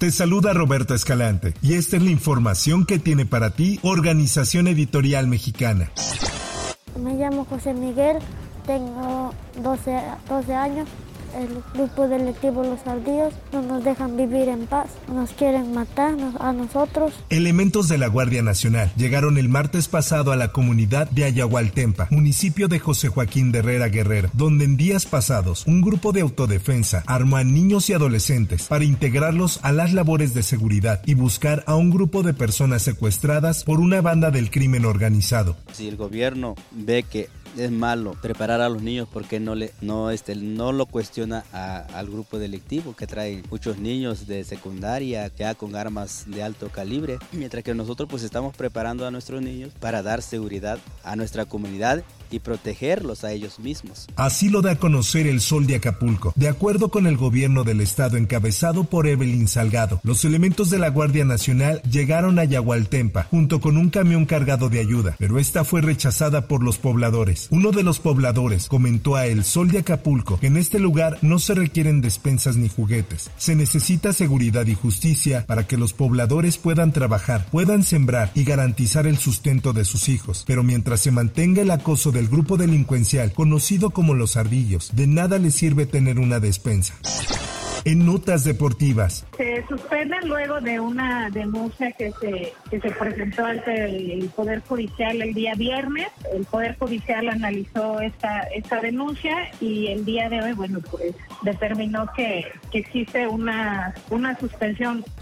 Te saluda Roberto Escalante y esta es la información que tiene para ti Organización Editorial Mexicana. Me llamo José Miguel, tengo 12, 12 años. El grupo delictivo Los Ardillos no nos dejan vivir en paz, nos quieren matar a nosotros. Elementos de la Guardia Nacional llegaron el martes pasado a la comunidad de Ayahualtempa, municipio de José Joaquín de Herrera Guerrero, donde en días pasados un grupo de autodefensa armó a niños y adolescentes para integrarlos a las labores de seguridad y buscar a un grupo de personas secuestradas por una banda del crimen organizado. Si el gobierno ve que es malo preparar a los niños porque no le no este no lo cuestiona a- al grupo delictivo que trae muchos niños de secundaria ya con armas de alto calibre. Mientras que nosotros pues estamos preparando a nuestros niños para dar seguridad a nuestra comunidad y protegerlos a ellos mismos Así lo da a conocer el Sol de Acapulco. De acuerdo con el gobierno del estado encabezado por Evelyn Salgado, los elementos de la Guardia Nacional llegaron a Yagualtempa junto con un camión cargado de ayuda, pero esta fue rechazada por los pobladores. Uno de los pobladores comentó a El Sol de Acapulco que en este lugar no se requieren despensas ni juguetes. Se necesita seguridad y justicia para que los pobladores puedan trabajar, puedan sembrar y garantizar el sustento de sus hijos. Pero mientras se mantenga el acoso del grupo delincuencial conocido como los ardillos, de nada les sirve tener una despensa. En notas deportivas, Se suspenden luego de una denuncia que se, que se presentó ante el, el Poder Judicial el día viernes. El Poder Judicial analizó esta, esta denuncia y el día de hoy, bueno, pues determinó que, que existe una, una suspensión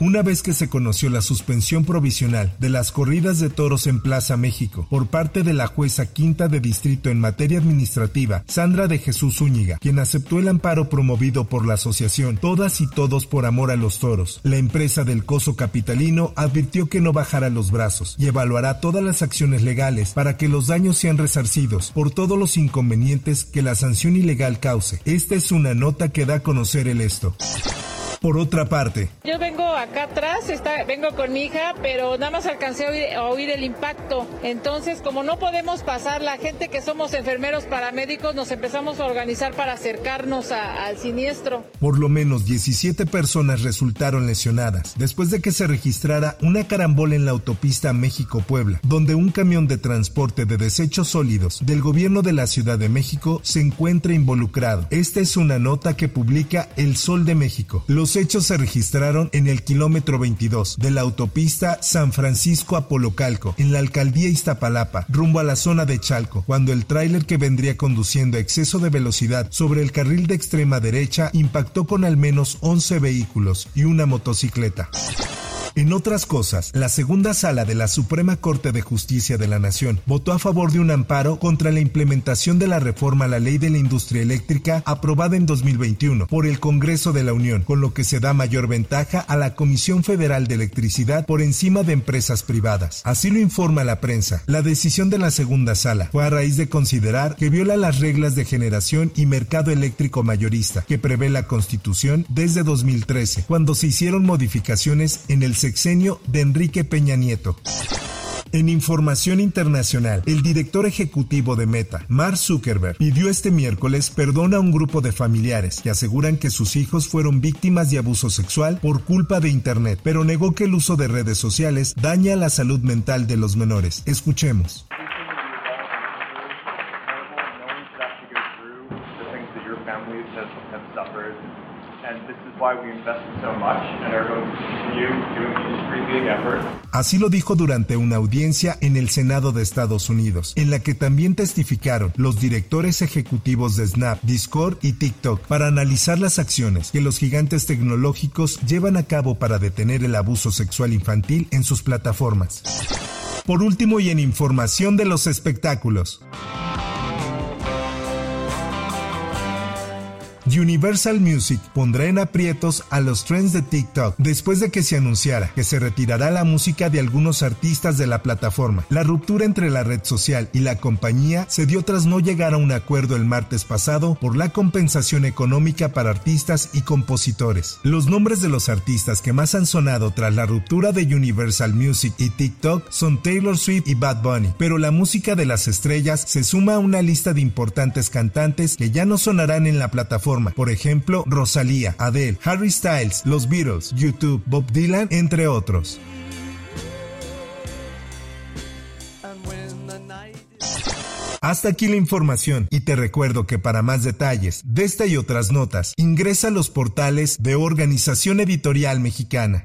una vez que se conoció la suspensión provisional de las corridas de toros en Plaza México por parte de la jueza quinta de distrito en materia administrativa, Sandra de Jesús Zúñiga, quien aceptó el amparo promovido por la asociación Todas y Todos por Amor a los Toros, la empresa del coso capitalino advirtió que no bajará los brazos y evaluará todas las acciones legales para que los daños sean resarcidos por todos los inconvenientes que la sanción ilegal cause. Esta es una nota que da a conocer el esto. Por otra parte, Yo vengo acá atrás, está, vengo con mi hija, pero nada más alcancé a oír, a oír el impacto. Entonces, como no podemos pasar, la gente que somos enfermeros paramédicos nos empezamos a organizar para acercarnos a- al siniestro. Por lo menos 17 personas resultaron lesionadas después de que se registrara una carambola en la autopista México-Puebla, donde un camión de transporte de desechos sólidos del gobierno de la Ciudad de México se encuentra involucrado. Esta es una nota que publica El Sol de México. Los hechos se registraron en el kilómetro 22 de la autopista San Francisco a Polocalco, en la alcaldía Iztapalapa, rumbo a la zona de Chalco, cuando el tráiler que vendría conduciendo a exceso de velocidad sobre el carril de extrema derecha impactó con al menos 11 vehículos y una motocicleta. En otras cosas, la segunda sala de la Suprema Corte de Justicia de la Nación votó a favor de un amparo contra la implementación de la reforma a la ley de la industria eléctrica aprobada en 2021 por el Congreso de la Unión, con lo que se da mayor ventaja a la Comisión Federal de Electricidad por encima de empresas privadas. Así lo informa la prensa. La decisión de la segunda sala fue a raíz de considerar que viola las reglas de generación y mercado eléctrico mayorista que prevé la Constitución desde 2013, cuando se hicieron modificaciones en el sexenio de Enrique Peña Nieto. En información internacional, el director ejecutivo de Meta, Mark Zuckerberg, pidió este miércoles perdón a un grupo de familiares que aseguran que sus hijos fueron víctimas de abuso sexual por culpa de Internet, pero negó que el uso de redes sociales daña la salud mental de los menores. Escuchemos. Así lo dijo durante una audiencia en el Senado de Estados Unidos, en la que también testificaron los directores ejecutivos de Snap, Discord y TikTok para analizar las acciones que los gigantes tecnológicos llevan a cabo para detener el abuso sexual infantil en sus plataformas. Por último y en información de los espectáculos. Universal Music pondrá en aprietos a los trends de TikTok después de que se anunciara que se retirará la música de algunos artistas de la plataforma. La ruptura entre la red social y la compañía se dio tras no llegar a un acuerdo el martes pasado por la compensación económica para artistas y compositores. Los nombres de los artistas que más han sonado tras la ruptura de Universal Music y TikTok son Taylor Swift y Bad Bunny, pero la música de las estrellas se suma a una lista de importantes cantantes que ya no sonarán en la plataforma por ejemplo Rosalía, Adele, Harry Styles, los Beatles, YouTube, Bob Dylan, entre otros. Hasta aquí la información y te recuerdo que para más detalles de esta y otras notas ingresa a los portales de Organización Editorial Mexicana.